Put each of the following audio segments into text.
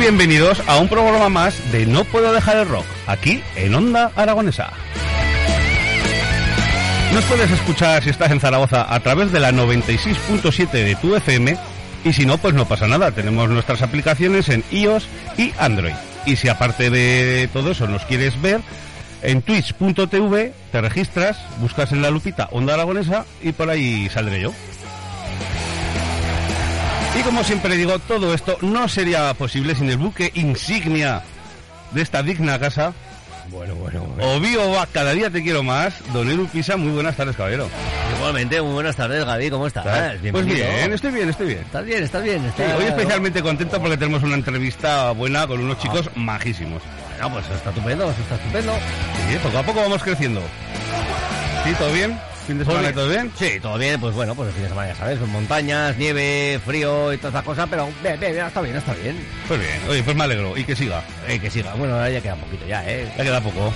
Bienvenidos a un programa más de No Puedo Dejar el Rock, aquí en Onda Aragonesa. Nos puedes escuchar si estás en Zaragoza a través de la 96.7 de tu FM y si no, pues no pasa nada, tenemos nuestras aplicaciones en iOS y Android. Y si aparte de todo eso nos quieres ver, en twitch.tv te registras, buscas en la lupita Onda Aragonesa y por ahí saldré yo. Y como siempre digo, todo esto no sería posible sin el buque insignia de esta digna casa. Bueno, bueno, bueno. Obvio va, cada día te quiero más. Don Eru Pisa, muy buenas tardes, caballero. Igualmente, muy buenas tardes, Gaby, ¿cómo estás? Pues bien, estoy bien, estoy bien. ¿Estás bien? ¿Estás bien? Sí, Está- hoy especialmente contento porque tenemos una entrevista buena con unos chicos majísimos. Bueno, pues está estupendo, eso está estupendo. Sí, poco a poco vamos creciendo. ¿Sí, todo bien? ¿Fin de semana y todo bien? Sí, todo bien, pues bueno, pues el fin de semana ya sabes, con montañas, nieve, frío y todas esas cosas, pero bien, bien, bien, está bien, está bien. Pues bien, oye, pues me alegro. Y que siga. Eh, que siga, bueno, ahora ya queda poquito ya, ¿eh? Ya queda poco.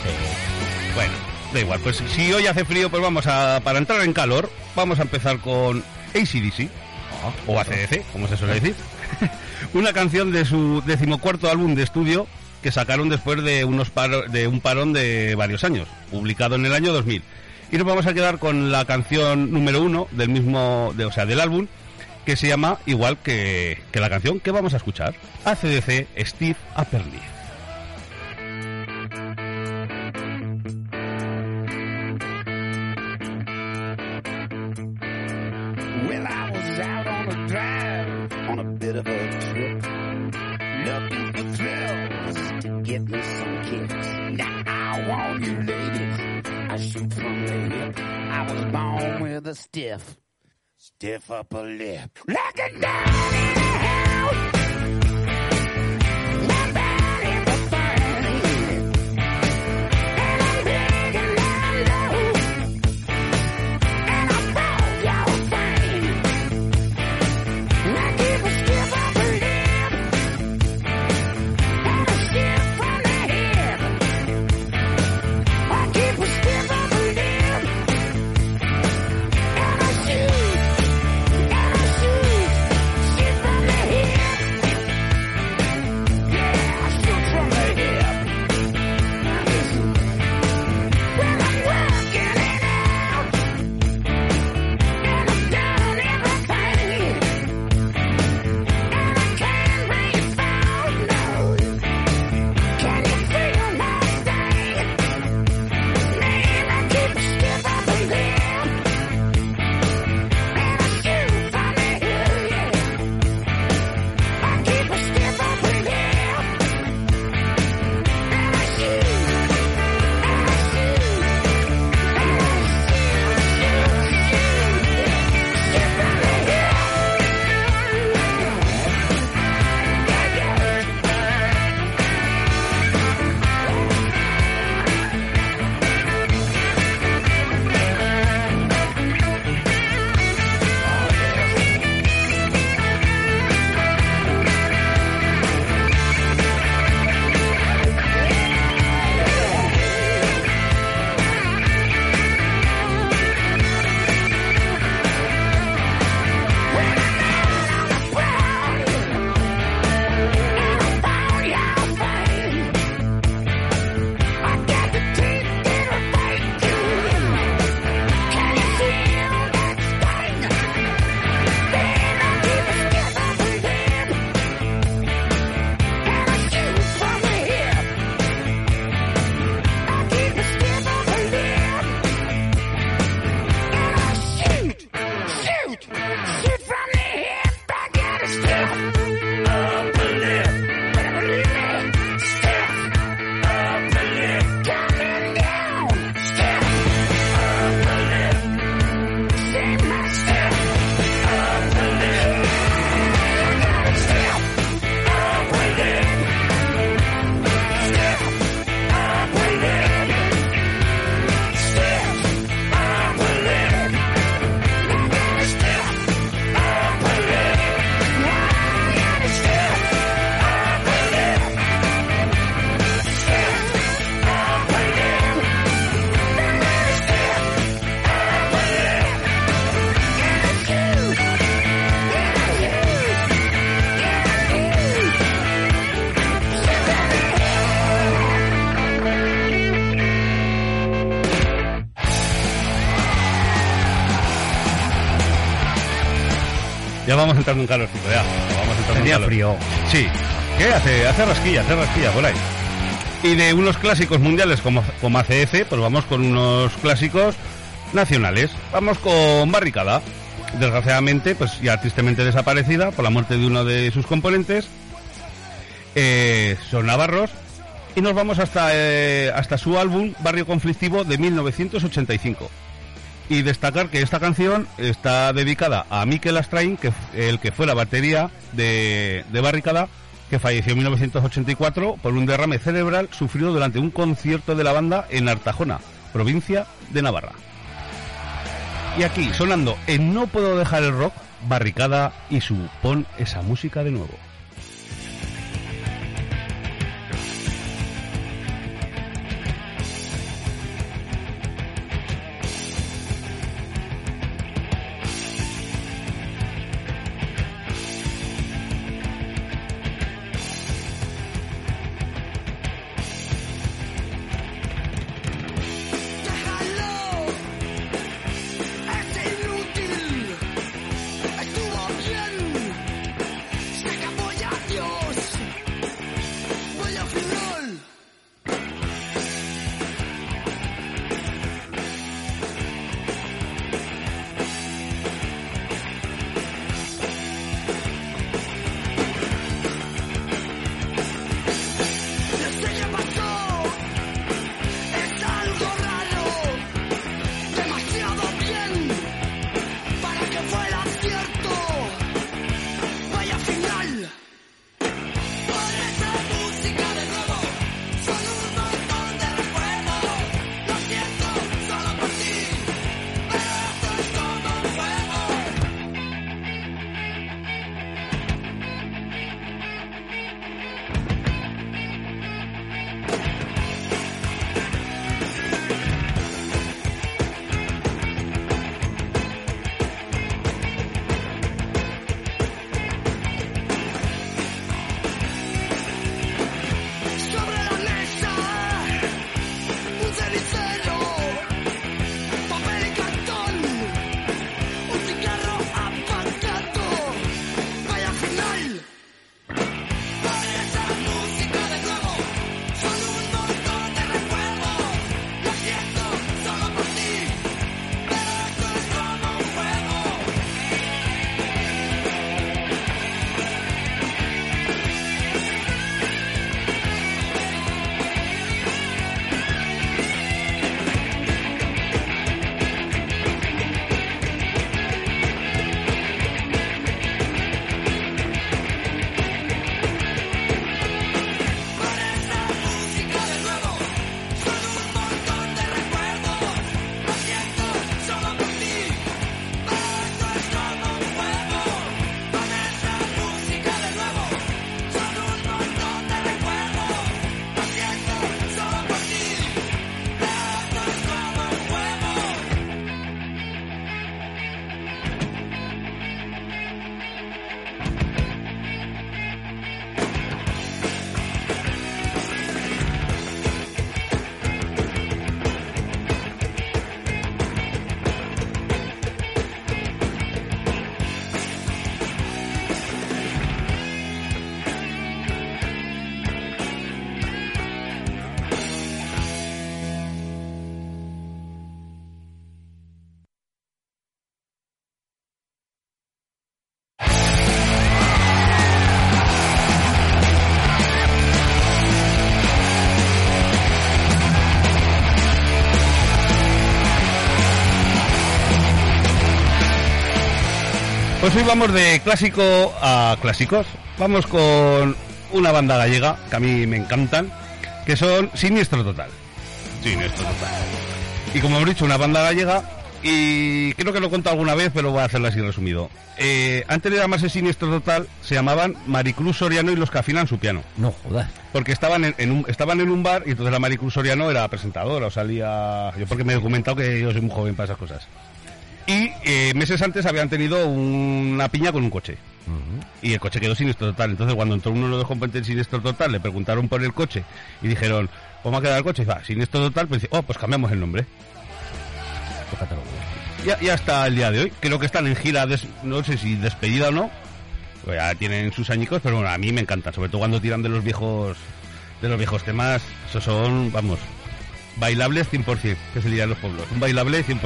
Bueno, da igual. Pues si hoy hace frío, pues vamos a, para entrar en calor, vamos a empezar con ACDC, o ACDC, como se suele decir. Una canción de su decimocuarto álbum de estudio que sacaron después de, unos paro- de un parón de varios años, publicado en el año 2000. Y nos vamos a quedar con la canción número uno del mismo, de, o sea, del álbum, que se llama igual que, que la canción que vamos a escuchar, ACDC Steve Apperly. Stiff, stiff upper lip. Like a dog Ya vamos entrando en calorcito, ya. Vamos entrando en Tenía calor. frío. Sí. ¿Qué? Hace, hace rasquilla, hace rasquilla por ahí. Y de unos clásicos mundiales como, como ACF, pues vamos con unos clásicos nacionales. Vamos con Barricada. Desgraciadamente, pues ya tristemente desaparecida por la muerte de uno de sus componentes. Eh, son navarros. Y nos vamos hasta, eh, hasta su álbum Barrio Conflictivo de 1985. Y destacar que esta canción está dedicada a Mikel Astrain, que el que fue la batería de, de Barricada, que falleció en 1984 por un derrame cerebral sufrido durante un concierto de la banda en Artajona, provincia de Navarra. Y aquí, sonando en No Puedo Dejar el Rock, Barricada y su Pon esa música de nuevo. Pues hoy vamos de clásico a clásicos. Vamos con una banda gallega que a mí me encantan, que son Siniestro Total. Siniestro Total. Y como hemos dicho, una banda gallega, y creo que lo he contado alguna vez, pero voy a hacerlo así resumido. Eh, antes de llamarse Siniestro Total, se llamaban Maricruz Soriano y los que afinan su piano. No jodas. Porque estaban en, en un, estaban en un bar y entonces la Maricruz Soriano era presentadora, o salía... Yo porque me he documentado que yo soy muy joven para esas cosas. Y eh, meses antes habían tenido una piña con un coche. Y el coche quedó siniestro total. Entonces, cuando entró uno de los componentes siniestro total, le preguntaron por el coche y dijeron, ¿cómo ha quedado el coche? Y dice, "Ah, siniestro total. Pues dice, oh, pues cambiamos el nombre. Ya, ya hasta el día de hoy. Creo que están en gira, des- no sé si despedida o no. Pues ya tienen sus añicos, pero bueno, a mí me encanta, sobre todo cuando tiran de los viejos de los viejos temas. Esos son, vamos, bailables 100%, que se diría en los pueblos. Un bailable 100%.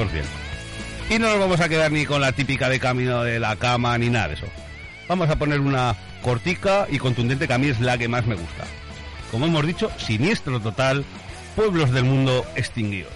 Y no nos vamos a quedar ni con la típica de camino de la cama ni nada de eso. Vamos a poner una cortica y contundente que a mí es la que más me gusta. Como hemos dicho, siniestro total, pueblos del mundo extinguidos.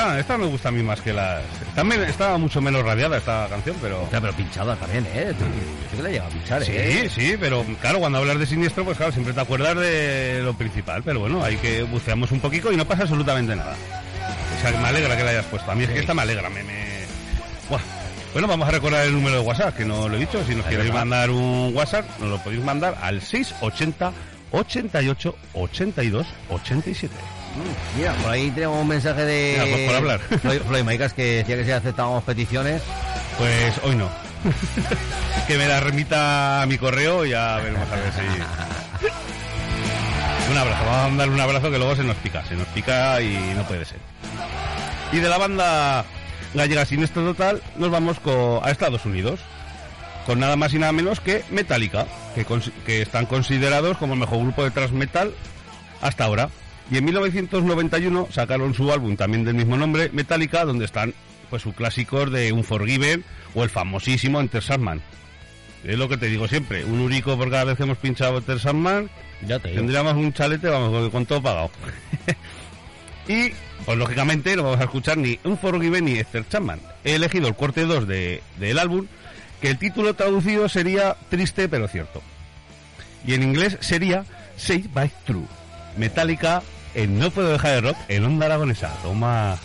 Esta, esta me gusta a mí más que las... Está, men- está mucho menos radiada esta canción, pero... Hostia, pero pinchada también, ¿eh? Yo que la llega a pinchar, Sí, ¿eh? sí, pero claro, cuando hablas de siniestro, pues claro, siempre te acuerdas de lo principal, pero bueno, hay que buceamos un poquito y no pasa absolutamente nada. O sea, me alegra que la hayas puesto. A mí es que esta me alegra, me... me-. Bueno, vamos a recordar el número de WhatsApp, que no lo he dicho. Si nos queréis mandar un WhatsApp, nos lo podéis mandar al 680 88 82 87. Mira, por ahí tenemos un mensaje de... Mira, pues por hablar. Maicas que decía que si aceptábamos peticiones. Pues hoy no. que me la remita a mi correo y ya veremos a ver si... Un abrazo, vamos a mandar un abrazo que luego se nos pica, se nos pica y no puede ser. Y de la banda gallega Siniestro Total nos vamos a Estados Unidos con nada más y nada menos que Metallica, que, que están considerados como el mejor grupo de thrash metal hasta ahora. Y en 1991 sacaron su álbum también del mismo nombre, Metallica, donde están pues sus clásicos de Unforgiven o el famosísimo Enter Sandman. Es lo que te digo siempre, un urico por cada vez que hemos pinchado Enter Sandman, Ya te digo. tendríamos un chalete, vamos, con- con todo pagado. y, pues lógicamente, no vamos a escuchar ni Unforgiven ni Enter Sandman. He elegido el corte 2 de, del álbum, que el título traducido sería Triste pero cierto. Y en inglés sería Say by True. Metallica No Puedo Dejar de Rock en Onda Aragonesa. Toma.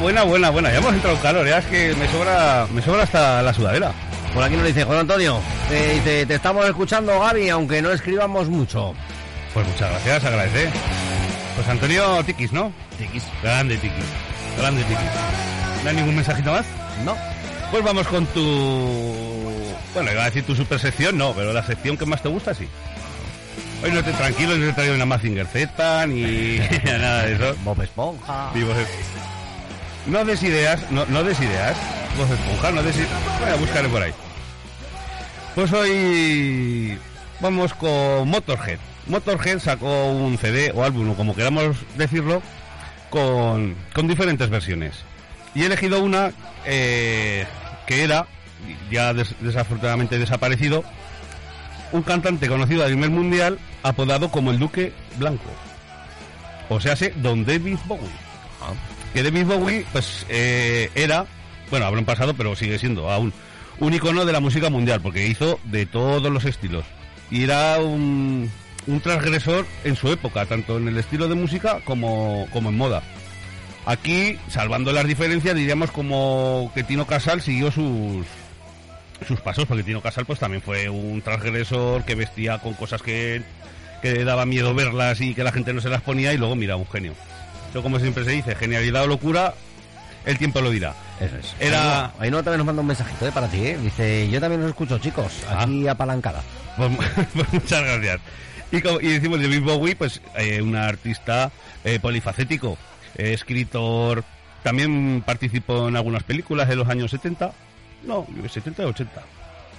Buena, buena, buena. Ya hemos entrado en calor, ya es que me sobra, me sobra hasta la sudadera. Por aquí nos dice Juan Antonio. dice, te estamos escuchando, Gaby, aunque no escribamos mucho. Pues muchas gracias, agradece. Pues Antonio Tikis, ¿no? Tiquis. Grande Tikis, grande Tikis. ¿No hay ningún mensajito más? No. Pues vamos con tu... Bueno, iba a decir tu super sección, no, pero la sección que más te gusta, sí. Hoy no te tranquilo, no te he traído una Mazinger Z, ni nada de eso. Bob Esponja. No des ideas, no, no des ideas. Vos esponja, no des. Voy a buscaré por ahí. Pues hoy vamos con Motorhead. Motorhead sacó un CD o álbum, o como queramos decirlo, con, con diferentes versiones. Y he elegido una eh, que era, ya des- desafortunadamente desaparecido, un cantante conocido a nivel mundial apodado como el Duque Blanco. O sea, sé, Don David Bowie. Que David Bowie, pues, eh, era, bueno, habrá un pasado, pero sigue siendo aún un icono de la música mundial, porque hizo de todos los estilos. Y era un, un transgresor en su época, tanto en el estilo de música como, como en moda. Aquí, salvando las diferencias, diríamos como que Tino Casal siguió sus, sus pasos, porque Tino Casal pues también fue un transgresor que vestía con cosas que, que daba miedo verlas y que la gente no se las ponía y luego mira, un genio. Eso como siempre se dice, genialidad o locura, el tiempo lo dirá. Eso es. Era- Ahí no también nos manda un mensajito ¿eh? para ti, ¿eh? Dice, yo también los escucho, chicos. Aquí apalancada. Pues, pues muchas gracias. Y, como- y decimos David Bowie, pues eh, un artista eh, polifacético, eh, escritor, también participó en algunas películas de los años 70, no, 70 o 80.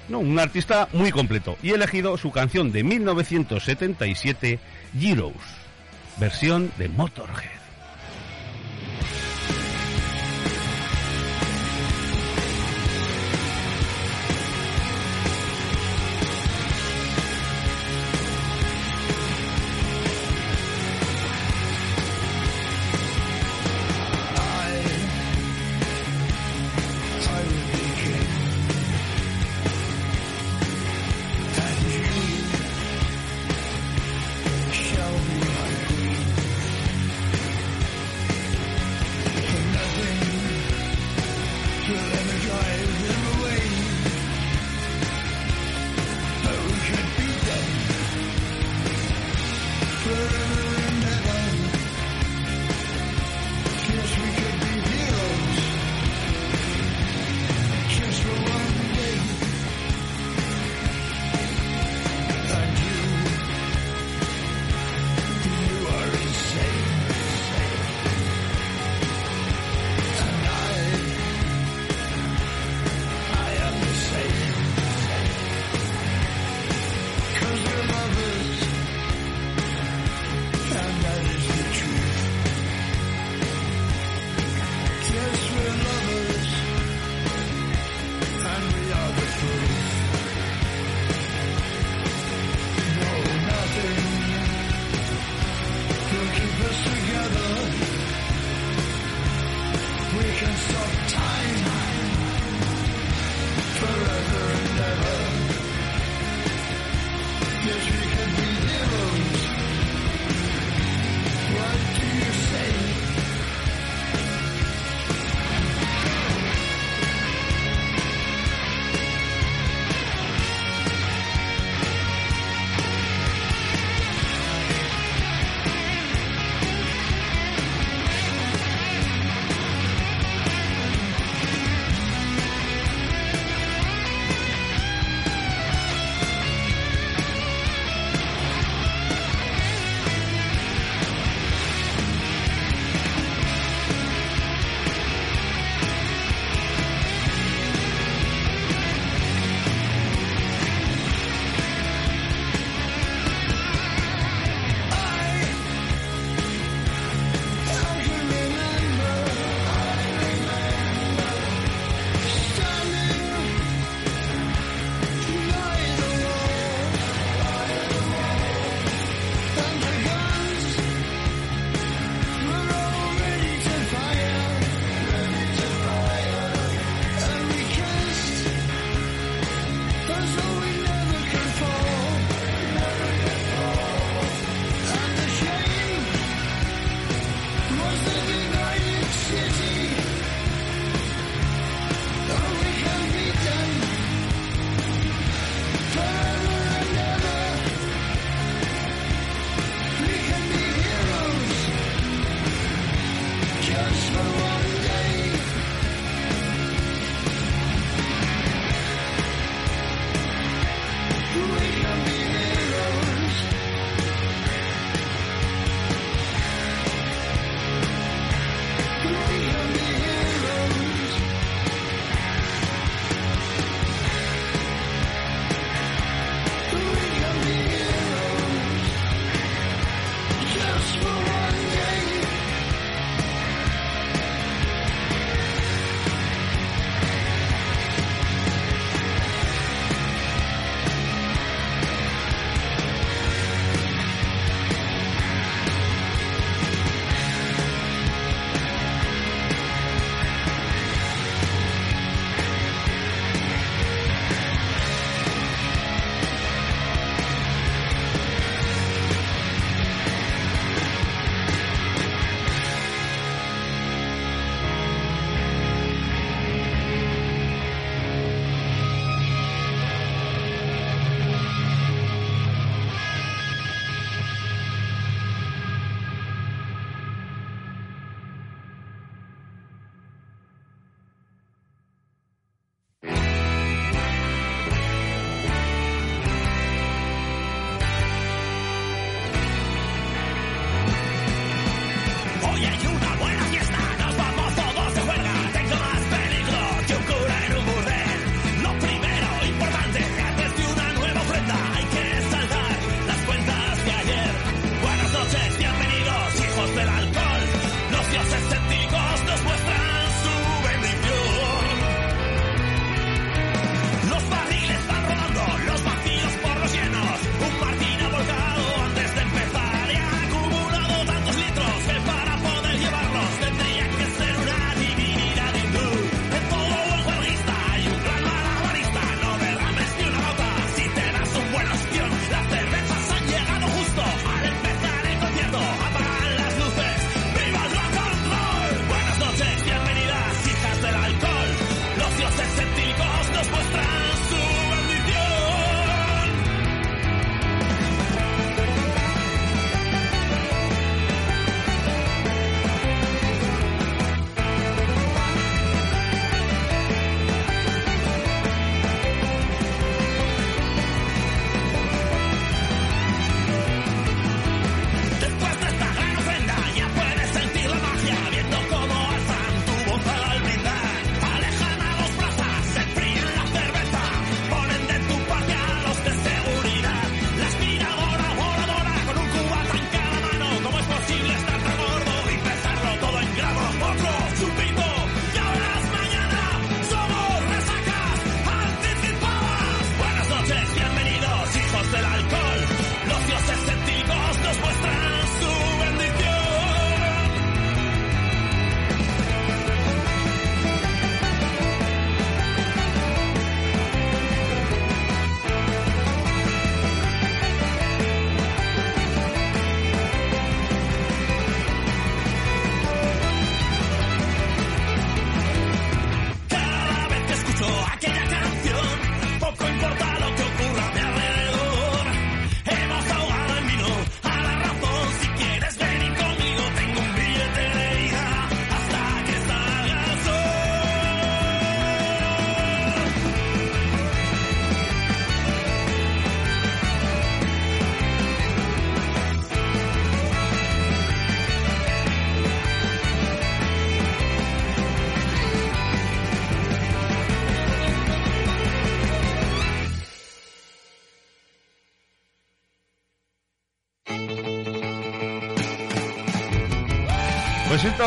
No, un artista muy completo. Y he elegido su canción de 1977, Heroes, versión de Motorhead.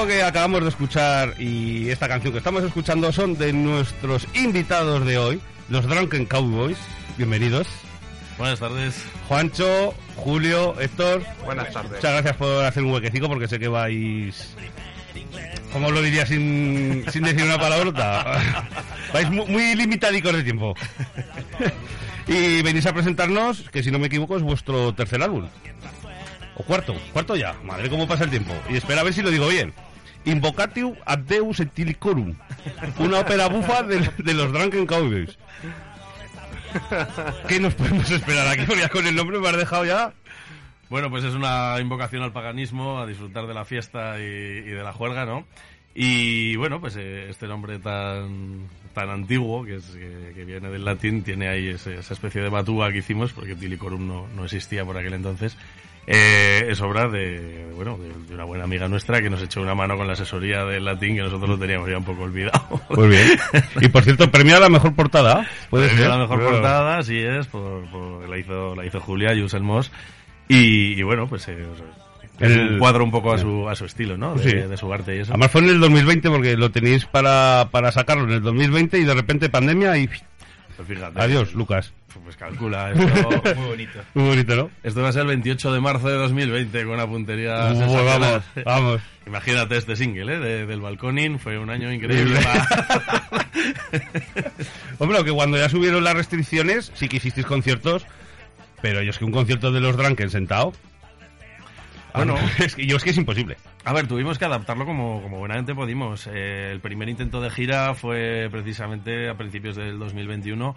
Esto que acabamos de escuchar y esta canción que estamos escuchando son de nuestros invitados de hoy, los Drunken Cowboys. Bienvenidos. Buenas tardes. Juancho, Julio, Héctor. Buenas tardes. Muchas gracias por hacer un huequecico porque sé que vais... ¿Cómo lo diría sin, sin decir una palabrota? vais mu- muy limitadicos de tiempo. y venís a presentarnos, que si no me equivoco es vuestro tercer álbum. O cuarto, cuarto ya. Madre, cómo pasa el tiempo. Y espera a ver si lo digo bien. Invocatio ad Deus et Tilicorum. Una ópera bufa de, los Drunken Cowboys. ¿Qué nos podemos esperar aquí? Con el nombre me has dejado ya. Bueno, pues es una invocación al paganismo, a disfrutar de la fiesta y, de la juerga, ¿no? Y bueno, pues eh, este nombre tan tan antiguo, que, es, que, viene del latín, tiene ahí esa especie de batúa que hicimos, porque Tilicorum no, no existía por aquel entonces. Eh, es obra de, bueno, de, de una buena amiga nuestra que nos echó una mano con la asesoría del latín, que nosotros lo teníamos ya un poco olvidado. Pues bien. Y por cierto, premiada la mejor portada. Puede ser. la mejor Claro. portada, así es, por, por- la hizo la hizo Julia Yusel Moss y, y bueno, pues eh, es El- un cuadro un poco a su a su estilo, ¿no? De, Sí. de su arte y eso. Además fue en el 2020 porque lo tenéis para, para sacarlo en el 2020 y de repente pandemia y Pues fíjate. adiós, Lucas. Pues calcula esto. Muy bonito. Muy bonito, ¿no? Esto va a ser el 28 de marzo de 2020 con una puntería Uy, vamos, vamos. Imagínate este single, ¿eh? De- del balconing, fue un año increíble. Hombre, aunque cuando ya subieron las restricciones, sí que hicisteis conciertos, pero yo es que un concierto de los Drunken sentado. Bueno. No, es que yo es que es imposible. A ver, tuvimos que adaptarlo como, como buenamente pudimos. Eh, el primer intento de gira fue precisamente a principios del 2021.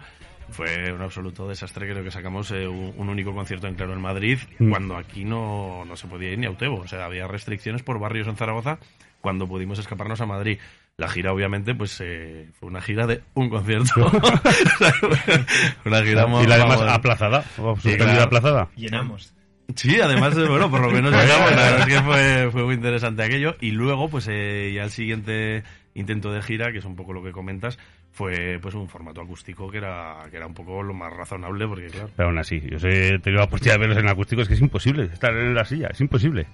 Fue un absoluto desastre, creo que sacamos eh, un, un único concierto en Claro en Madrid, Mm. cuando aquí no, no se podía ir ni a Utebo. O sea, había restricciones por barrios en Zaragoza cuando pudimos escaparnos a Madrid. La gira, obviamente, pues eh, fue una gira de un concierto. una gira y la además vamos, aplazada, suspendida aplazada. Llenamos. Sí, además, bueno, por lo menos llegamos, la verdad es que fue, fue muy interesante aquello. Y luego, pues eh, ya el siguiente intento de gira, que es un poco lo que comentas, fue pues un formato acústico que era, que era un poco lo más razonable, porque claro, Pero aún así, yo sé, he tenido la oportunidad de verlos en acústico, es que es imposible estar en la silla, es imposible.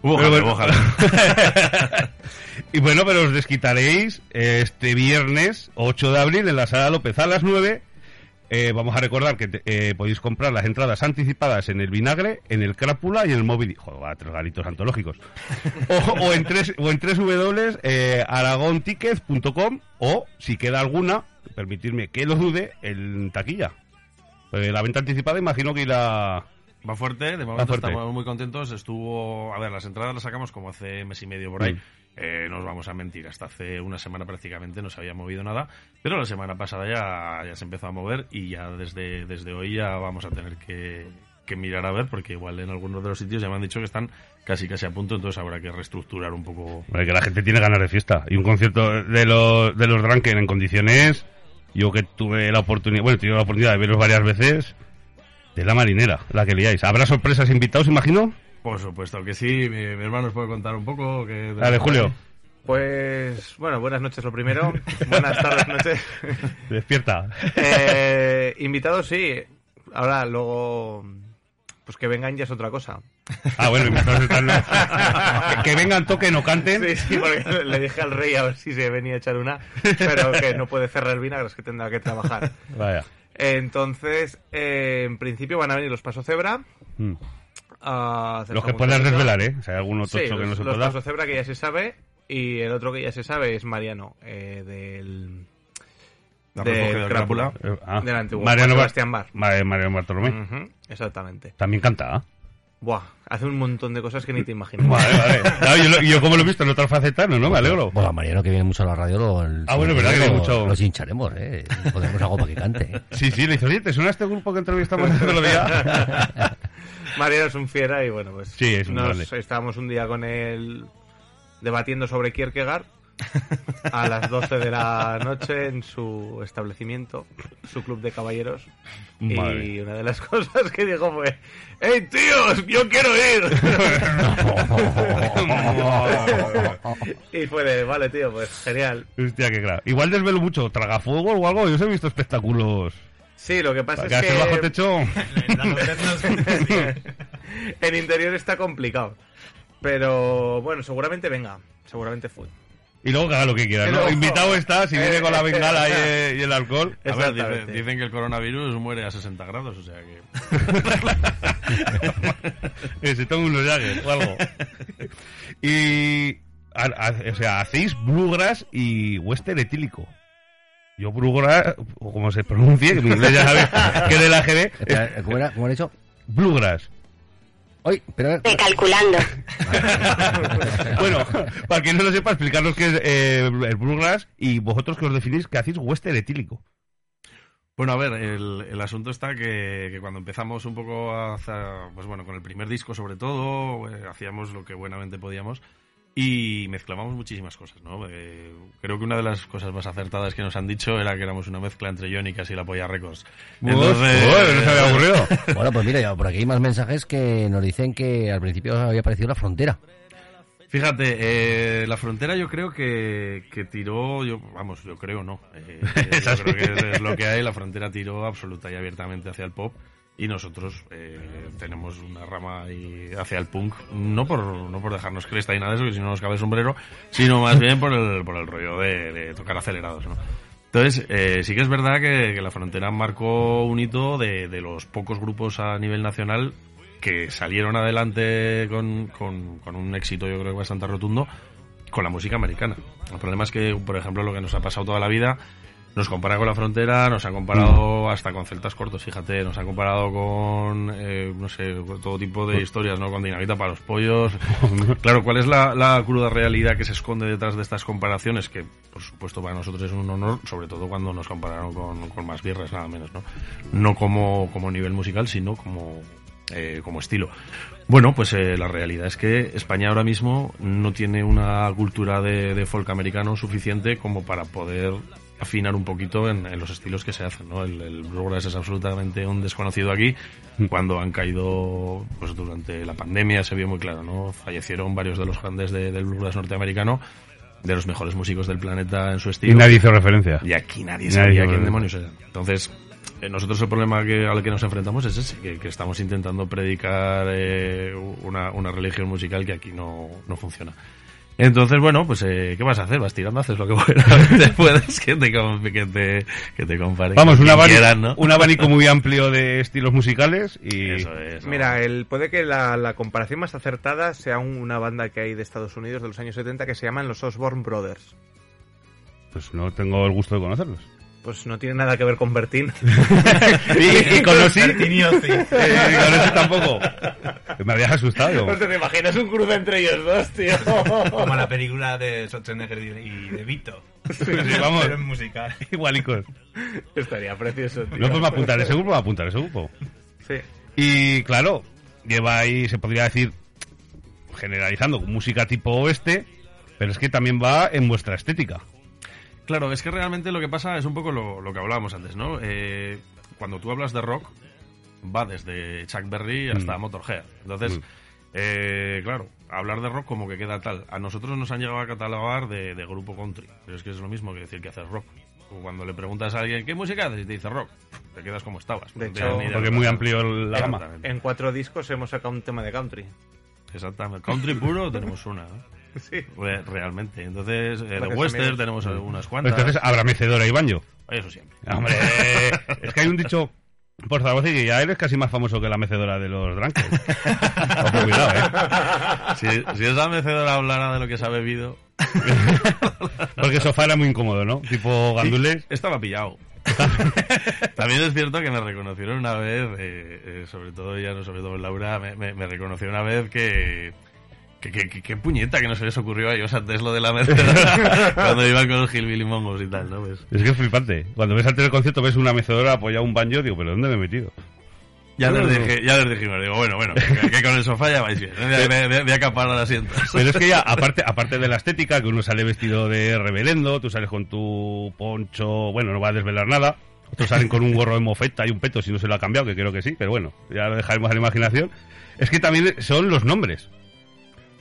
ojalá, y bueno, pero os desquitaréis este viernes 8 de abril en la sala López a las 9. Eh, vamos a recordar que te- eh, podéis comprar las entradas anticipadas en el Vinagre, en el Crápula y en el Móvil. Joder, va, tres galitos antológicos. o, o en tres o en tres w, eh, aragontickets.com o, si queda alguna, permitidme que lo dude, en taquilla. Eh, la venta anticipada imagino que irá... Va fuerte, de momento fuerte. estamos muy contentos. Estuvo, a ver, las entradas las sacamos como hace mes y medio por ahí. Eh, no os vamos a mentir, hasta hace una semana prácticamente no se había movido nada, pero la semana pasada ya, se empezó a mover y ya desde, desde hoy ya vamos a tener que, mirar a ver, porque igual en algunos de los sitios ya me han dicho que están casi casi a punto, entonces habrá que reestructurar un poco. Hombre, que la gente tiene ganas de fiesta. Y un concierto de los, de los en condiciones, yo que tuve la oportunidad, bueno, tenido la oportunidad de verlos varias veces, de la marinera, la que liáis. ¿Habrá sorpresas invitados, imagino? Por supuesto que sí, mi, mi hermano os puede contar un poco. Que, Dale, Julio, Pues, bueno, buenas noches lo primero. buenas tardes, noches. despierta. Eh, invitados, sí. Ahora, luego, pues que vengan ya es otra cosa. Ah, bueno, invitados están, que, que vengan, toquen o canten. Sí, sí, porque le dije al rey a ver si se venía a echar una, pero que no puede cerrar el vinagre, es que tendrá que trabajar. Vaya. Entonces, eh, en principio van a venir los Paso Cebra. Mm. A hacer Los que puedas desvelar, ¿eh? O sea, hay alguno Sí, tocho que no los, se los pueda. Paso Cebra que ya se sabe y el otro que ya se sabe es Mariano, eh, del... La del Crápula. Eh, ah, Del antiguo Mariano Sebastián Bar. Ma- Mariano Bartolomé. Exactamente. También canta, ¿ah? Buah, hace un montón de cosas que ni te imaginas. Vale, vale. Claro, yo, como lo he visto en otras facetas, no, no, me alegro. Bueno, a Mariano que viene mucho a la radio, lo, el- Ah, bueno, es verdad que mucho. Los hincharemos, ¿eh? Podemos algo para que cante. ¿eh? Sí, sí, le dice, oye, ¿te suena este grupo que entrevistamos el otro día? Mariano es un fiera y bueno, pues Sí, es un nos estábamos un día con él debatiendo sobre Kierkegaard a las 12 de la noche en su establecimiento, su club de caballeros. Madre. Y una de las cosas que dijo fue, ¡Hey, tíos! ¡Yo quiero ir! y fue de, vale, tío, pues genial. Hostia, qué claro. Igual desvelo mucho, tragafuego o algo. Yo os he visto espectáculos. Sí, lo que pasa Para es que que... bajo techo. en interior está complicado. Pero bueno, seguramente venga. Seguramente fue. Y luego que haga lo que quiera, ¿no? Pero- Invitado está, si viene con la bengala y, y el alcohol. A ver, dicen que el coronavirus muere a 60 grados, o sea que... Eh, se toma unos llagues o algo. Y. o sea, hacéis bluegrass y western etílico. Yo bluegrass, o como se pronuncie, que ya sabe que de la GB, Espera, ¿Cómo era? ¿Cómo han hecho? bluegrass. Pero Recalculando. Bueno, para que no lo sepa, explicaros qué es eh, el bluegrass y vosotros que os definís que hacéis western etílico. Bueno, a ver, el, el asunto está que, que cuando empezamos un poco a hacer, pues bueno, con el primer disco sobre todo, eh, hacíamos lo que buenamente podíamos y mezclábamos muchísimas cosas, ¿no? Eh, creo que una de las cosas más acertadas que nos han dicho era que éramos una mezcla entre Jónicas y la Polla Records. Entonces, no se había ocurrido. Bueno, pues mira, ya por aquí hay más mensajes que nos dicen que al principio había aparecido la frontera. Fíjate, eh, la frontera yo creo que, que tiró, yo, vamos, yo creo no. Eh, yo creo que es lo que hay, la frontera tiró absoluta y abiertamente hacia el pop y nosotros eh, tenemos una rama ahí hacia el punk, no por, no por dejarnos cresta y nada de eso, que si no nos cabe el sombrero, sino más bien por el, por el rollo de, de tocar acelerados, ¿no? Entonces, eh, sí que es verdad que, que la frontera marcó un hito de, de los pocos grupos a nivel nacional que salieron adelante con, con, con un éxito yo creo que bastante rotundo con la música americana. El problema es que, por ejemplo, lo que nos ha pasado toda la vida, nos compara con la frontera, nos han comparado hasta con celtas cortos, fíjate, nos han comparado con, eh, no sé, con todo tipo de historias, ¿no? Con dinamita para los pollos. Claro, ¿cuál es la, la cruda realidad que se esconde detrás de estas comparaciones? Que, por supuesto, para nosotros es un honor, sobre todo cuando nos compararon con, con más birras, nada menos, ¿no? No como, como nivel musical, sino como, eh, como estilo. Bueno, pues eh, la realidad es que España ahora mismo no tiene una cultura de, de folk americano suficiente como para poder afinar un poquito en, en los estilos que se hacen, ¿no? El, el bluegrass es absolutamente un desconocido aquí. Cuando han caído, pues durante la pandemia se vio muy claro, ¿no? Fallecieron varios de los grandes de- del bluegrass norteamericano, de los mejores músicos del planeta en su estilo. Y nadie hizo referencia. Y aquí nadie Nadie sabía quién demonios era. Entonces, eh, nosotros el problema que, al que nos enfrentamos es ese, que, que estamos intentando predicar eh, una, una religión musical que aquí no, no funciona. Entonces, bueno, pues, eh, ¿qué vas a hacer? Vas tirando, haces lo que puedes que te, que te, que te compare. Vamos, un abanico, quieran, ¿no? un abanico muy amplio de estilos musicales y... Eso es. ¿no? Mira, el, puede que la, la comparación más acertada sea un- una banda que hay de Estados Unidos de los años 70 que se llaman los Osborne Brothers. Pues no tengo el gusto de conocerlos. Pues no tiene nada que ver con Bertín. y, y conocí... Bertín y Ozzy. Eh, y conocí tampoco. Me habías asustado. yo. ¿Te imaginas un cruce entre ellos dos, tío? Como la película de Schwarzenegger y de Vito. Sí, vamos. Pero en musical. Igualicos. Estaría precioso, tío. No, pues me apuntar ese grupo, me apuntar ese grupo. Sí. Y claro, lleva ahí, se podría decir, generalizando, música tipo oeste, pero es que también va en vuestra estética. Claro, es que realmente lo que pasa es un poco lo, lo que hablábamos antes, ¿no? Eh, cuando tú hablas de rock, va desde Chuck Berry hasta Mm. Motorhead. Entonces, Mm. eh, claro, hablar de rock como que queda tal. A nosotros nos han llegado a catalogar de, de grupo country, pero es que es lo mismo que decir que haces rock. O Cuando le preguntas a alguien, ¿qué música haces? Y te dice rock, te quedas como estabas. De No hecho, ni Porque es muy amplio la gama. En cuatro discos hemos sacado un tema de country. Exactamente. Country puro tenemos una, ¿no? Sí. Re- realmente. Entonces, eh, de western tenemos algunas cuantas. Entonces habrá mecedora y banjo. Eso siempre. Hombre, es que hay un dicho por Zaragoza que ya eres casi más famoso que la mecedora de los Drunkers. Ojo, cuidado, ¿eh? Si, si esa mecedora hablara de lo que se ha bebido, Porque el sofá era muy incómodo, ¿no? Tipo gandules. estaba pillado. También es cierto que me reconocieron una vez, eh, eh, sobre todo ya no sobre todo Laura, me, me- me reconoció una vez que que, que- que puñeta que no se les ocurrió a ellos antes lo de la mecedora cuando iban con los Hillbilly Mongos y tal, ¿no? Pues Es que es flipante. Cuando ves antes del concierto ves una mecedora apoyada a un banjo, digo, ¿pero dónde me he metido? ya les dije, ya les dijimos, digo, bueno, bueno, que, que con el sofá ya vais bien, ¿eh? voy, a- voy a- voy a acaparar asientos. Pero es que ya, aparte, aparte de la estética, que uno sale vestido de reverendo, tú sales con tu poncho, bueno, no va a desvelar nada. Otros salen con un gorro de mofeta y un peto, si no se lo ha cambiado, que creo que sí, pero bueno, ya lo dejaremos a la imaginación. Es que también son los nombres.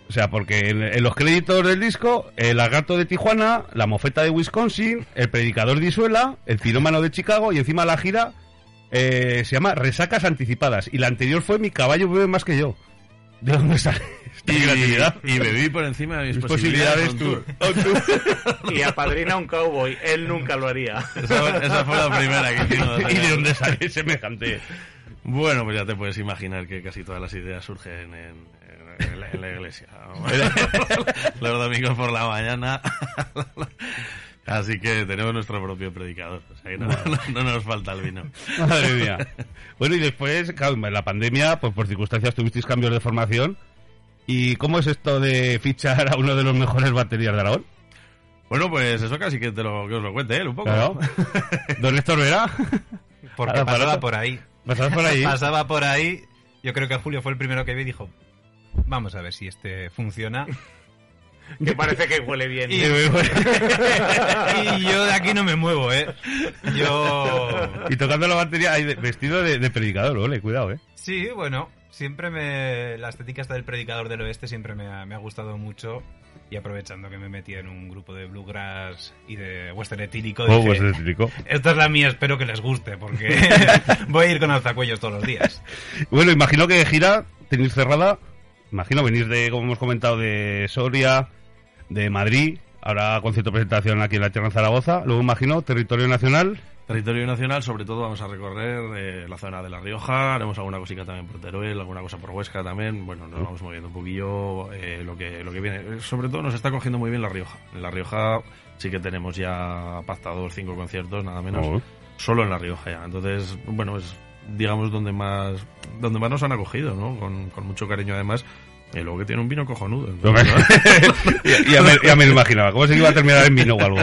O sea, porque en, en los créditos del disco, el lagarto de Tijuana, la mofeta de Wisconsin, el predicador de Isuela, el pirómano de Chicago y encima la gira eh, se llama Resacas Anticipadas. Y la anterior fue Mi caballo bebe más que yo. ¿De dónde sale creatividad? Y, y bebí por encima de mis, Mis posibilidades. posibilidades tú. Y apadrina un cowboy. Él nunca lo haría. Esa, esa fue la primera que hicimos. ¿Y de dónde sale semejante? Bueno, pues ya te puedes imaginar que casi todas las ideas surgen en, en- la, en la iglesia. Los domingos por la mañana. Así que tenemos nuestro propio predicador. O sea que no, no- no nos falta el vino. Madre mía. Bueno, y después, claro, en la pandemia, pues por circunstancias tuvisteis cambios de formación. ¿Y cómo es esto de fichar a uno de los mejores baterías de Aragón? Bueno, pues eso casi que, te lo, que os lo cuente él un poco. Claro. Don Héctor Vera. Porque pasaba por ahí. ¿Pasás por ahí? Pasaba por ahí. Yo creo que Julio fue el primero que vi y dijo: Vamos a ver si este funciona. Que parece que huele bien. Y, y yo de aquí no me muevo, ¿eh? Yo. Y tocando la batería, ahí vestido de, de predicador, ole, cuidado, ¿eh? Sí, bueno, siempre me. La estética esta del predicador del oeste siempre me ha, me ha gustado mucho. Y aprovechando que me metí en un grupo de bluegrass y de western etílico, Oh, dije, es típico. esta es la mía, espero que les guste, porque voy a ir con alzacuellos todos los días. Bueno, imagino que gira tenéis cerrada. Imagino venís de, como hemos comentado, de Soria, de Madrid. Ahora concierto presentación aquí en la Tierra en Zaragoza. Luego imagino territorio nacional. Territorio nacional, sobre todo vamos a recorrer eh, la zona de La Rioja, haremos alguna cosita también por Teruel, alguna cosa por Huesca también. Bueno, nos vamos moviendo un poquillo eh, lo que lo que viene. Sobre todo nos está cogiendo muy bien La Rioja. En La Rioja sí que tenemos ya pactados cinco conciertos, nada menos, Oh. solo en La Rioja ya. Entonces, bueno, es digamos donde más donde más nos han acogido, ¿no? Con, con mucho cariño además. Y luego que tiene un vino cojonudo. ya me, ya me lo imaginaba. ¿Cómo se iba a terminar en vino o algo?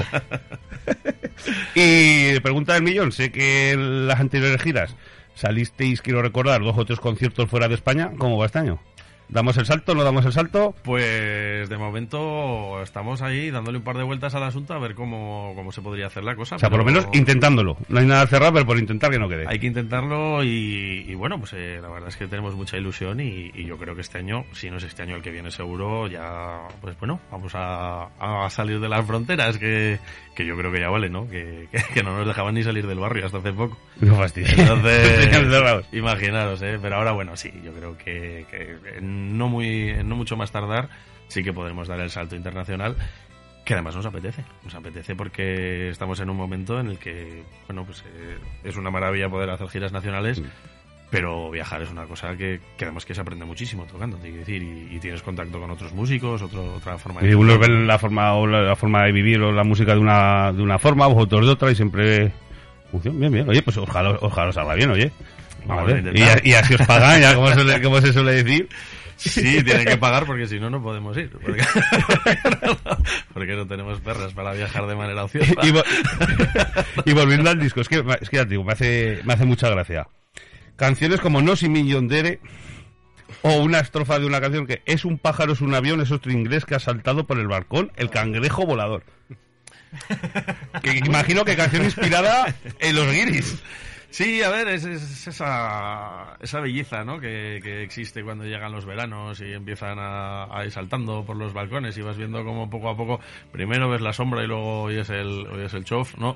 y pregunta del millón. Sé que en las anteriores giras salisteis, quiero recordar, dos o tres conciertos fuera de España. ¿Cómo va este año? ¿Damos el salto? ¿No damos el salto? Pues de momento estamos ahí dándole un par de vueltas al asunto a ver cómo, cómo se podría hacer la cosa. O sea, por lo menos intentándolo. No hay nada cerrado, pero por intentar que no quede. Hay que intentarlo y, y bueno, pues eh, la verdad es que tenemos mucha ilusión y, y yo creo que este año, si no es este año el que viene seguro, ya, pues bueno, vamos a, a salir de las fronteras, que, que yo creo que ya vale, ¿no? Que, que, que no nos dejaban ni salir del barrio hasta hace poco. No fastidies. Entonces, imaginaros, ¿eh? Pero ahora, bueno, sí, yo creo que, que en no, muy, no mucho más tardar sí que podremos dar el salto internacional, que además nos apetece. Nos apetece porque estamos en un momento en el que, bueno, pues eh, es una maravilla poder hacer giras nacionales. Pero viajar es una cosa que, que además que se aprende muchísimo tocando, te decir, y, y tienes contacto con otros músicos, otro, otra forma de Y unos tocar. ven la forma, o la, la forma de vivir o la música de una, de una forma, vosotros de otra, y siempre funciona bien, bien. Oye, pues ojalá, ojalá os salga bien, oye. Vamos Vale. a Y, y así os pagan, ya como, suele- como se suele decir. Sí, tienen que pagar porque si no, no podemos ir. Porque, porque no tenemos perras para viajar de manera ociosa. y, y volviendo al disco, es que, es que ya te digo, me hace, me hace mucha gracia. Canciones como No si Millón Dere o una estrofa de una canción que es un pájaro, es un avión, es otro inglés que ha saltado por el balcón, el cangrejo volador. Que imagino que canción inspirada en los guiris. Sí, a ver, es, es esa, esa belleza ¿no? que, que existe cuando llegan los veranos y empiezan a, a ir saltando por los balcones y vas viendo como poco a poco, primero ves la sombra y luego oyes el, oyes el chof, ¿no?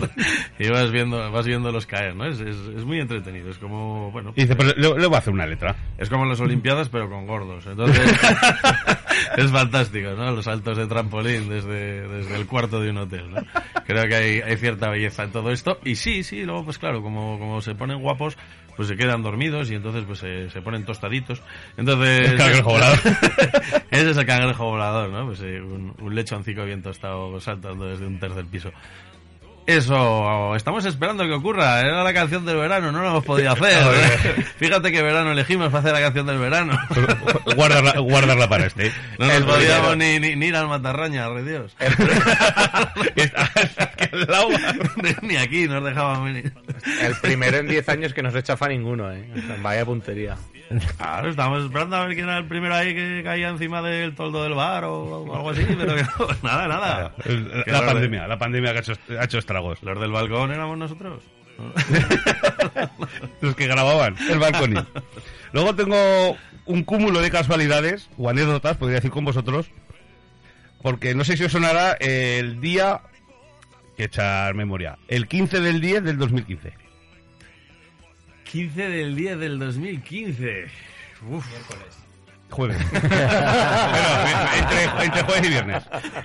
y vas viendo, vas viéndolos caer, ¿no? Es, es, es muy entretenido, es como, bueno, Y dice, pues voy a hacer una letra. Es como las Olimpiadas, pero con gordos. Entonces, es fantástico, ¿no? Los saltos de trampolín desde, desde el cuarto de un hotel, ¿no? Creo que hay, hay cierta belleza en todo esto. Y sí, sí, luego, pues claro, como, como se ponen guapos, pues se quedan dormidos y entonces pues se, se ponen tostaditos. Entonces... El cangrejo volador. Ese es el cangrejo volador, ¿no? Pues eh, un, un lechoncito bien tostado saltando desde un tercer piso. Eso, estamos esperando que ocurra. Era la canción del verano, no lo hemos podido hacer. Fíjate qué verano elegimos para hacer la canción del verano. Guardarla, guardarla para este. No nos podíamos ni, ni, ni ir al matarraña, re Dios. ni aquí nos dejaban venir. El primero en 10 años que no se chafa ninguno, ¿eh? O sea, Vaya puntería. Claro, estábamos esperando a ver quién era el primero ahí que caía encima del toldo del bar o algo así, pero que no, nada, nada. La de- pandemia, la pandemia que ha hecho, ha hecho estragos. Los del balcón éramos nosotros. Los que grababan el balcón. Luego tengo un cúmulo de casualidades o anécdotas, podría decir con vosotros, porque no sé si os sonará el día que echar memoria, el 15 del 10 del 2015. 15 del 10 del 2015. Uf. Jueves. Bueno, entre, entre jueves y viernes.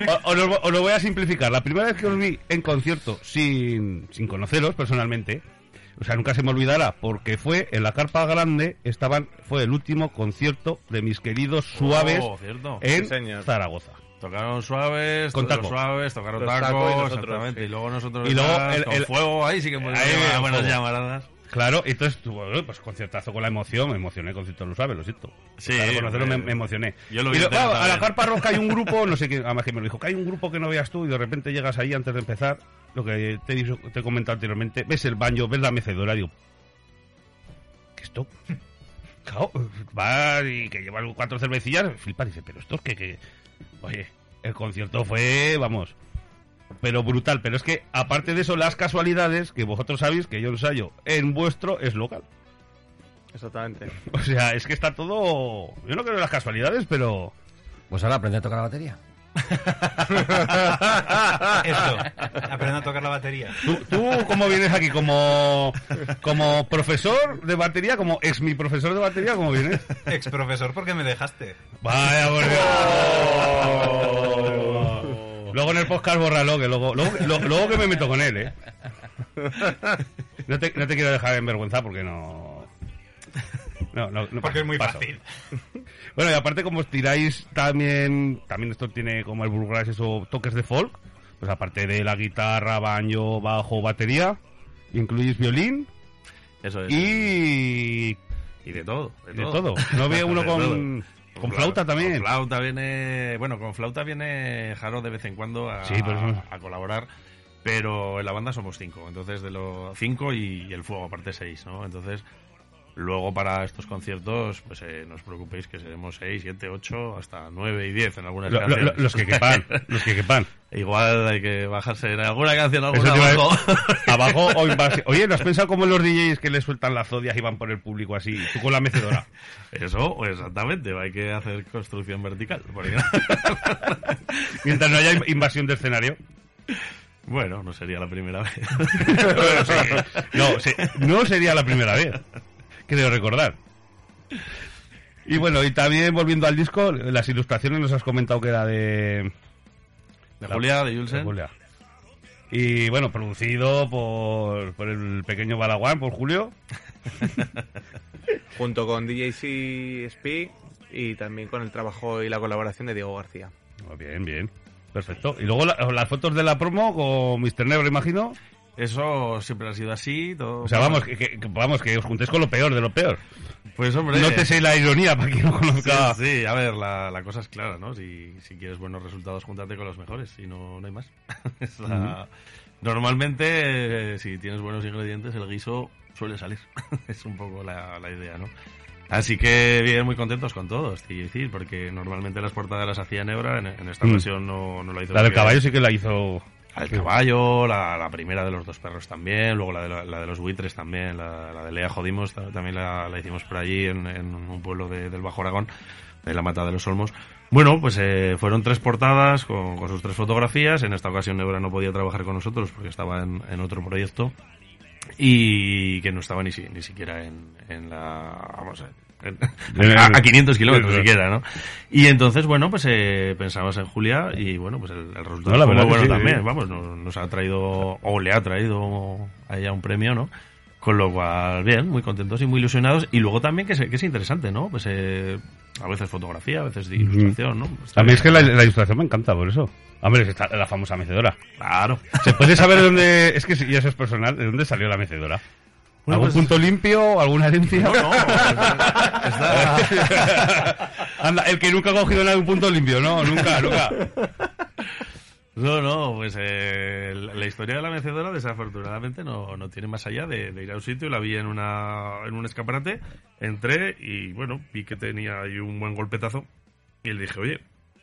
O- Os lo, os lo voy a simplificar. La primera vez que os vi en concierto sin, sin conoceros personalmente, o sea, nunca se me olvidará, porque fue en la carpa grande, estaban, fue el último concierto de mis queridos suaves Oh, en Sí. Zaragoza. Tocaron suaves, Con suaves, tocaron Los tacos, tacos y nosotros, exactamente. sí. Y luego nosotros Y luego el- con el- fuego ahí sí que podemos Ahí buenas llamaradas. Claro, entonces, bueno, pues conciertazo con la emoción, me emocioné, concierto lo sabe, lo siento. Sí, Para conocerlo me, emocioné. Yo lo vi lo- claro, a la carpa roja hay un grupo, no sé qué, además que me lo dijo, que hay un grupo que no veas tú y de repente llegas ahí antes de empezar, lo que te he, dicho- te he comentado anteriormente, ves el baño, ves la mecedora, digo, ¿qué es esto? Claro, va y que lleva cuatro cervecillas, flipa, dice, pero esto es que, que... Oye, el concierto fue, vamos, pero brutal. Pero es que, aparte de eso, las casualidades, que vosotros sabéis que yo ensayo en vuestro es local. Exactamente. O sea, es que está todo... Yo no creo en las casualidades, pero... Pues ahora aprende a tocar la batería. Esto, aprendo a tocar la batería. ¿Tú, tú cómo vienes aquí? ¿Como, ¿Como profesor de batería? ¿Como ex mi profesor de batería? ¿Cómo vienes? Ex profesor, ¿por qué me dejaste? Vaya, por Luego en el podcast bórralo, que luego, luego, que me meto con él, ¿eh? No te, no te quiero dejar en vergüenza porque no... No, no, no Porque es muy paso. fácil. Bueno, y aparte como os tiráis también, también esto tiene como el bluegrass eso, toques de folk, pues aparte de la guitarra, baño, bajo, batería, incluís violín Eso es. y Y de todo. De, de todo. No veo uno con, todo. Con Claro, flauta también. Con flauta viene. Bueno, con flauta viene Jaro de vez en cuando a, Sí, pero a colaborar. Pero en la banda somos cinco. Entonces, de los cinco y, y el fuego, aparte seis, ¿no? Entonces, Luego para estos conciertos, pues eh, no os preocupéis que seremos 6, 7, 8, hasta 9 y 10 en algunas Lo- canciones. lo- los que quepan, los que quepan. Igual hay que bajarse en alguna canción, alguna abajo. Abajo o invasi- Oye, ¿no has pensado como los DJs que le sueltan las zodias y van por el público así? Tú con la mecedora. Eso, exactamente, hay que hacer construcción vertical. porque- Mientras no haya invasión de escenario. bueno, no sería la primera vez. Sí. no, se- no sería la primera vez. Creo recordar. Y bueno, y también volviendo al disco, las ilustraciones nos has comentado que era de... De Julia, de de Julsen. Julia. Y bueno, producido por, por el pequeño Balaguán, por Julio. Junto con DJC Speak y también con el trabajo y la colaboración de Diego García. Oh, bien, bien. Perfecto. Y luego la- las fotos de la promo con Mr. Negro, imagino. Eso siempre ha sido así. Todo... O sea, vamos, que, que- que- vamos, que os juntéis con lo peor de lo peor. Pues hombre. No te sé la ironía para quien no conozca. sí, a ver, la, la cosa es clara, ¿no? Si, si quieres buenos resultados, júntate con los mejores, si no, no hay más. Es la- Normalmente, eh, si tienes buenos ingredientes, el guiso suele salir. es un poco la, la idea, ¿no? Así que bien, muy contentos con todos, decir, porque normalmente las portadas las hacía Nebra, en, en esta Mm. ocasión no, no lo hizo. La del caballo sí que la hizo. La del caballo, la, la primera de los dos perros también, luego la de, la, la de los buitres también, la, la de Lea Jodimos ta- también la, la hicimos por allí en, en un pueblo de- del Bajo Aragón, de la Mata de los Olmos. Bueno, pues eh, fueron tres portadas con, con sus tres fotografías. En esta ocasión Nebra no podía trabajar con nosotros porque estaba en, en otro proyecto y que no estaba ni, si- ni siquiera en, en la... Vamos a en- a, a 500 kilómetros siquiera, ¿no? Y entonces, bueno, pues eh, pensamos en Julia y bueno, pues el, el resultado No, la fue muy bueno sí, también. sí. Vamos, nos, nos ha traído, o le ha traído a ella un premio, ¿no? Con lo cual, bien, muy contentos y muy ilusionados. Y luego también que es, que es interesante, ¿no? Pues eh, a veces fotografía, a veces de ilustración, ¿no? Está También es que la, la ilustración me encanta, por eso. Hombre, está la famosa mecedora. Claro. ¿Se puede saber de dónde.? Es que si- y eso es personal, ¿de dónde salió la mecedora? Bueno, ¿Algún pues- punto limpio? ¿Alguna herencia? No, no, está- Anda, el que nunca ha cogido nada de un punto limpio, no, nunca, nunca. No, no, pues eh, la historia de la mecedora desafortunadamente no, no tiene más allá de, de ir a un sitio, la vi en, una, en un escaparate, entré y bueno, vi que tenía ahí un buen golpetazo y le dije, oye,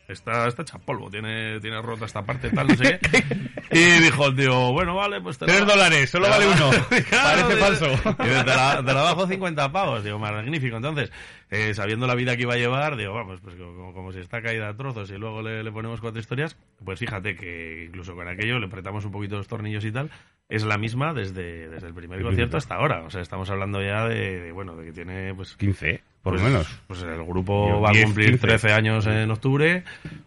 está, está hecha polvo, tiene, tiene rota esta parte, tal, no sé qué. Y dijo el tío, bueno, vale, pues te la- Tres dólares, solo vale uno. Claro, Parece falso. y te, la, te la bajo 50 pavos. Digo, magnífico. Entonces, eh, sabiendo la vida que iba a llevar, digo, vamos, pues como, como si está caída a trozos y luego le, le ponemos cuatro historias, pues fíjate que incluso con aquello le apretamos un poquito los tornillos y tal, es la misma desde, desde el primer concierto hasta ahora. O sea, estamos hablando ya de, de, bueno, de que tiene, pues... 15, por pues- lo menos. Pues el grupo Yo, va a 10, cumplir 15. 13 años en octubre,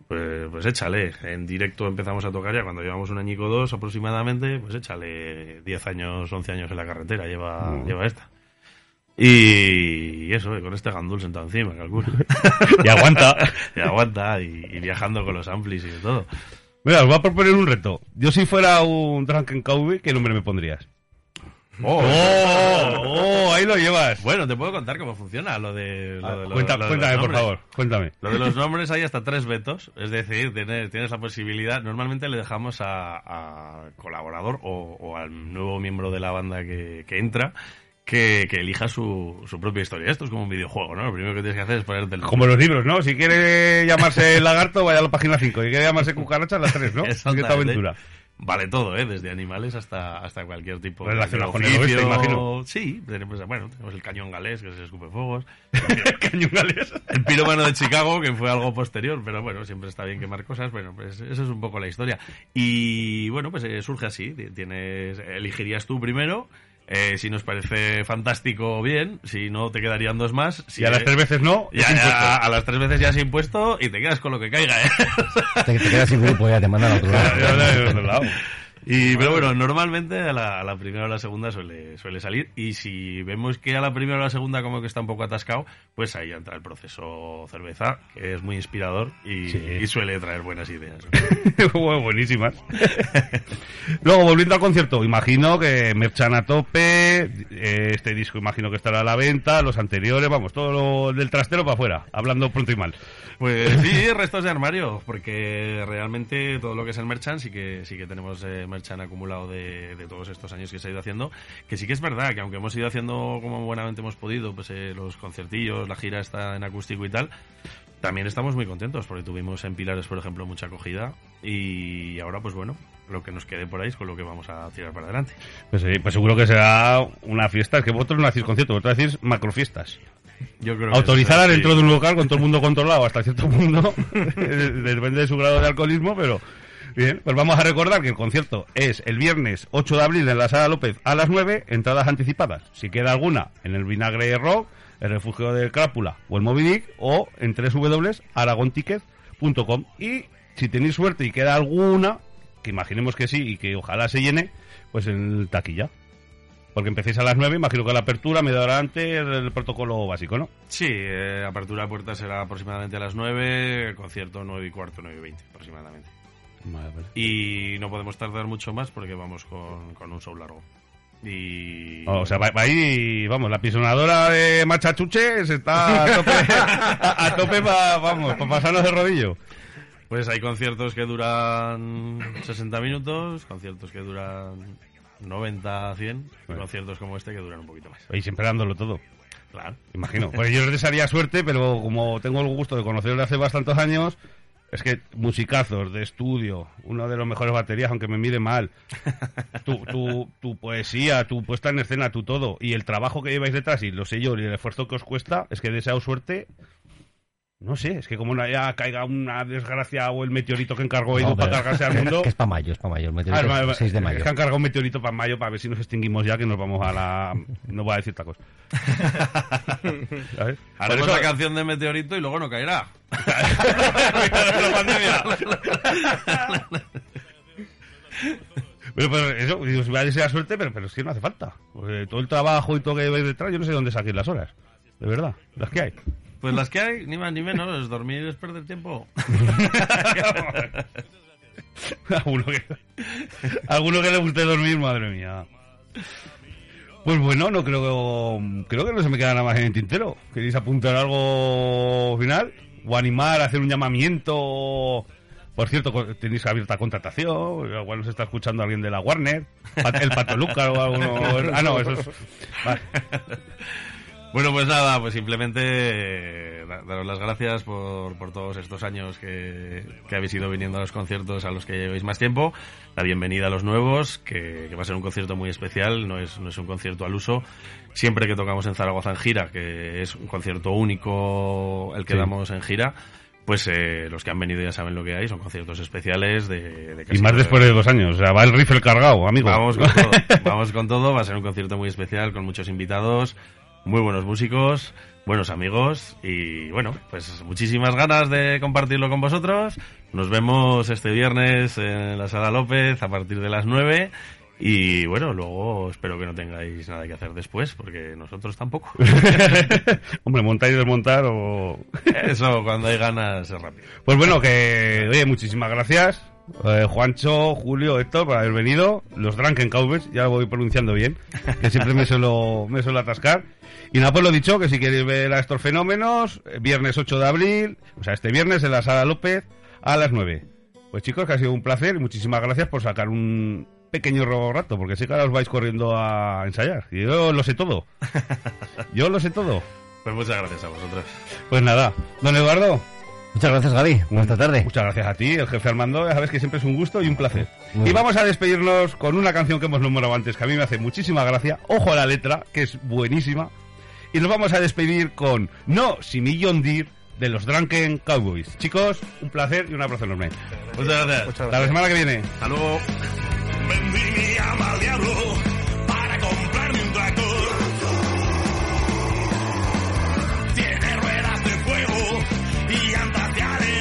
pues, pues échale. En directo empezamos a tocar ya cuando llevamos un añico o dos aproximadamente, pues échale 10 años, 11 años en la carretera, lleva, lleva esta. Y eso, con este gandul sentado encima, calculo. Y aguanta. y aguanta, y, y viajando con los amplis y de todo. Mira, os voy a proponer un reto. Yo si fuera un Drunken Cowboy, ¿qué nombre me pondrías? Oh, ¡Oh! ¡Oh! Ahí lo llevas. Bueno, te puedo contar cómo funciona lo de, lo de los- Cuenta- lo de los cuéntame, por favor. Cuéntame. Lo de los nombres hay hasta tres vetos, es decir, tienes, tienes la posibilidad, normalmente le dejamos a, a colaborador o, o al nuevo miembro de la banda que, que entra que, que elija su, su propia historia. Esto es como un videojuego, ¿no? Lo primero que tienes que hacer es ponerte el Como los libros, ¿no? Si quiere llamarse lagarto, vaya a la página 5. Si quiere llamarse cucaracha, las 3, ¿no? Exactamente. Esta aventura. Vale todo, ¿eh? Desde animales hasta, hasta cualquier tipo Relacionado de con el oeste, imagino. Sí, tenemos, bueno, tenemos el cañón galés, que se escupe fuegos. Cañungales. El pirómano de Chicago, que fue algo posterior, pero bueno, siempre está bien quemar cosas. Bueno, pues eso es un poco la historia. Y bueno, pues eh, surge así. Ti- Tienes, elegirías tú primero. Eh, si nos parece fantástico, bien. Si no, te quedarían dos más. Si Y a las tres veces no, ya- ya- a las tres veces ya has impuesto y te quedas con lo que caiga, ¿eh? Te, te quedas sin grupo, ya te mandan a otro lado. Y, pero bueno, normalmente a la, a la primera o la segunda suele, suele salir. Y si vemos que a la primera o la segunda como que está un poco atascado, pues ahí entra el proceso cerveza, que es muy inspirador y, Sí. y suele traer buenas ideas. Bueno, buenísimas. Luego, volviendo al concierto, imagino que merchan a tope, eh, este disco imagino que estará a la venta, los anteriores, vamos, todo lo del trastero para afuera, hablando pronto y mal. Pues sí, restos de armario, porque realmente todo lo que es el merchant sí que sí que tenemos eh, merchan acumulado de, de todos estos años que se ha ido haciendo. Que sí que es verdad que aunque hemos ido haciendo como buenamente hemos podido, pues eh, los conciertillos, la gira está en acústico y tal, también estamos muy contentos porque tuvimos en Pilares, por ejemplo, mucha acogida y ahora, pues bueno, lo que nos quede por ahí es con lo que vamos a tirar para adelante. Pues, sí, pues seguro que será una fiesta. Es que vosotros no hacéis conciertos, vosotros hacéis macrofiestas. Yo creo Autorizada dentro de un local con todo el mundo controlado hasta cierto punto. Depende de su grado de alcoholismo, pero. Bien, pues vamos a recordar que el concierto es el viernes 8 de abril en la Sala López a las 9, entradas anticipadas. Si queda alguna en el Vinagre Rock, el Refugio de Crápula o el Moby Dick o en www.aragonticket.com. Y si tenéis suerte y queda alguna, que imaginemos que sí y que ojalá se llene, pues en taquilla. Porque empecéis a las 9, imagino que la apertura, media hora antes, el protocolo básico, ¿no? Sí, eh, apertura de puertas será aproximadamente a las 9, el concierto 9 y cuarto, 9 y 20 aproximadamente. Y no podemos tardar mucho más porque vamos con, con un show largo. Y... O sea, va, va ahí, vamos, la pisonadora de Machachuches está a tope, a, a tope pa- vamos, para pasarnos de rodillo. Pues hay conciertos que duran 60 minutos, conciertos que duran 90, 100, y Bueno. conciertos como este que duran un poquito más. Y siempre dándolo todo, Claro. imagino. Pues yo les desearía suerte, pero como tengo el gusto de conocerlo hace bastantes años, es que musicazos de estudio, uno de los mejores baterías, aunque me mire mal, tu, tu, tu poesía, tu puesta en escena, tu todo, y el trabajo que lleváis detrás, y lo sé yo, y el esfuerzo que os cuesta, es que deseo suerte. No sé, es que como no ya caiga una desgracia o el meteorito que encargó Edu No, para cargarse al mundo. Que es para mayo, es para mayo. El Ah, meteorito va- es va- 6 de mayo. Es que han cargado un meteorito para mayo para ver si nos extinguimos ya, que nos vamos a la. No voy a decir tacos. ¿Sabes? Por Haremos eso- la canción de Meteorito y luego no caerá. la pandemia. Pero, pero eso, digo, os voy a desear suerte, pero, pero es que no hace falta. Porque todo el trabajo y todo que veis detrás, yo no sé de dónde saquéis las horas. De verdad, las que hay. Pues las que hay, ni más ni menos, dormir es perder tiempo. alguno, que, alguno que le guste dormir, madre mía. Pues bueno, no creo creo que no se me queda nada más en el tintero. ¿Queréis apuntar algo final? ¿O animar, hacer un llamamiento? Por cierto, tenéis abierta contratación. Igual nos está escuchando alguien de la Warner. El Pato Luca o alguno. Ah, no, eso es. Vale. Bueno, pues nada, pues simplemente eh, da- daros las gracias por, por todos estos años que, que habéis ido viniendo a los conciertos a los que llevéis más tiempo. La bienvenida a los nuevos, que, que va a ser un concierto muy especial, no es, no es un concierto al uso. Siempre que tocamos en Zaragoza en gira, que es un concierto único el que Sí. damos en gira, pues eh, los que han venido ya saben lo que hay, son conciertos especiales de, de Y casi más todo- después de dos años. O sea, va el rifle cargado, amigo. Vamos con todo, vamos con todo, va a ser un concierto muy especial con muchos invitados, muy buenos músicos, buenos amigos y bueno, pues muchísimas ganas de compartirlo con vosotros. Nos vemos este viernes en la Sala López a partir de las 9 y bueno, luego espero que no tengáis nada que hacer después porque nosotros tampoco. Hombre, montar y desmontar o... Eso, cuando hay ganas es rápido. Pues bueno, que oye, muchísimas gracias. Eh, Juancho, Julio, Héctor, por haber venido. Los Drunken Cowboys, ya lo voy pronunciando bien, que siempre me suelo, me suelo atascar. Y nada, pues lo dicho, que si queréis ver a estos fenómenos, eh, viernes 8 de abril, o sea, este viernes en la Sala López a las 9. Pues chicos, que ha sido un placer y muchísimas gracias por sacar un pequeño rato, porque sé que ahora os vais corriendo a ensayar. Y yo lo sé todo. Yo lo sé todo. Pues muchas gracias a vosotros. Pues nada, don Eduardo. Muchas gracias, Gaby. Buenas tardes. Muchas gracias a ti, el jefe Armando. Ya sabes que siempre es un gusto y un placer. Muy y bien. vamos a despedirnos con una canción que hemos nombrado antes, que a mí me hace muchísima gracia. Ojo a la letra, que es buenísima. Y nos vamos a despedir con No, si Millón Deer de los Drunken Cowboys. Chicos, un placer y un abrazo enorme. Muchas gracias. Hasta la semana que viene. Hasta luego. Vendí mi alma al diablo para comprarme un tractor. Y llantas de aleación.